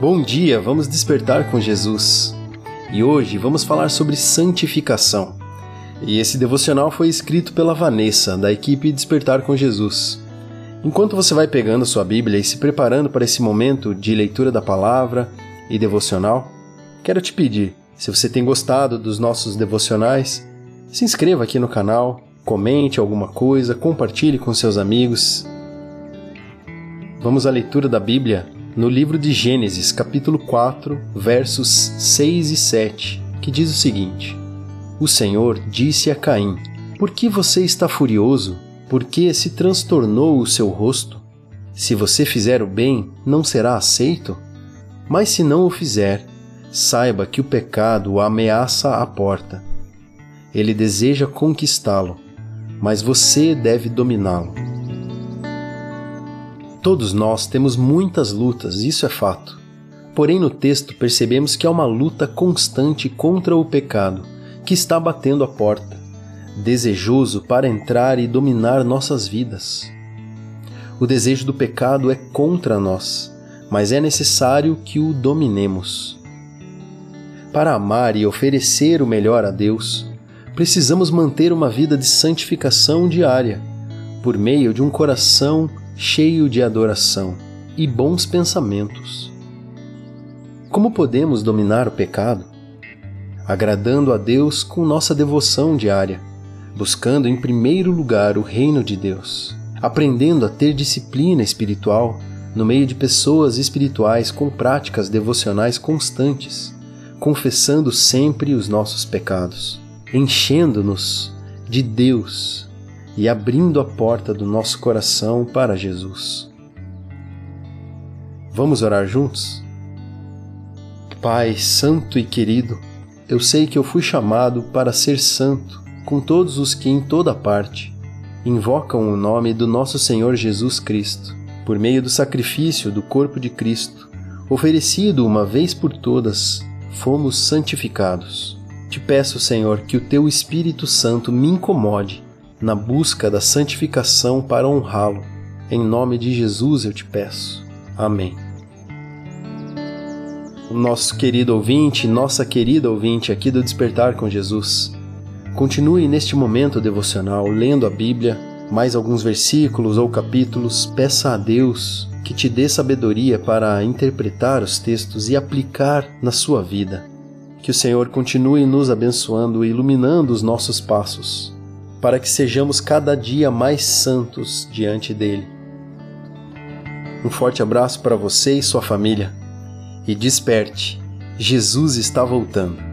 Bom dia, vamos despertar com Jesus. E hoje vamos falar sobre santificação. E esse devocional foi escrito pela Vanessa, da equipe Despertar com Jesus. Enquanto você vai pegando sua Bíblia e se preparando para esse momento de leitura da palavra e devocional, quero te pedir, se você tem gostado dos nossos devocionais, se inscreva aqui no canal, comente alguma coisa, compartilhe com seus amigos. Vamos à leitura da Bíblia no livro de Gênesis, capítulo 4, versos 6 e 7, que diz o seguinte: O Senhor disse a Caim: Por que você está furioso? Por que se transtornou o seu rosto? Se você fizer o bem, não será aceito? Mas se não o fizer, saiba que o pecado o ameaça à porta. Ele deseja conquistá-lo, mas você deve dominá-lo. Todos nós temos muitas lutas, isso é fato. Porém, no texto percebemos que há uma luta constante contra o pecado, que está batendo a porta, desejoso para entrar e dominar nossas vidas. O desejo do pecado é contra nós, mas é necessário que o dominemos. Para amar e oferecer o melhor a Deus, precisamos manter uma vida de santificação diária, por meio de um coração cheio de adoração e bons pensamentos. Como podemos dominar o pecado? Agradando a Deus com nossa devoção diária, buscando em primeiro lugar o reino de Deus, aprendendo a ter disciplina espiritual no meio de pessoas espirituais com práticas devocionais constantes, confessando sempre os nossos pecados, enchendo-nos de Deus e abrindo a porta do nosso coração para Jesus. Vamos orar juntos? Pai Santo e querido, eu sei que eu fui chamado para ser santo com todos os que em toda parte invocam o nome do nosso Senhor Jesus Cristo, por meio do sacrifício do corpo de Cristo, oferecido uma vez por todas, fomos santificados. Te peço, Senhor, que o teu Espírito Santo me incomode na busca da santificação para honrá-lo. Em nome de Jesus eu te peço. Amém. Nosso querido ouvinte, nossa querida ouvinte aqui do Despertar com Jesus, continue neste momento devocional lendo a Bíblia, mais alguns versículos ou capítulos, peça a Deus que te dê sabedoria para interpretar os textos e aplicar na sua vida. Que o Senhor continue nos abençoando e iluminando os nossos passos para que sejamos cada dia mais santos diante dele. Um forte abraço para você e sua família e desperte, Jesus está voltando.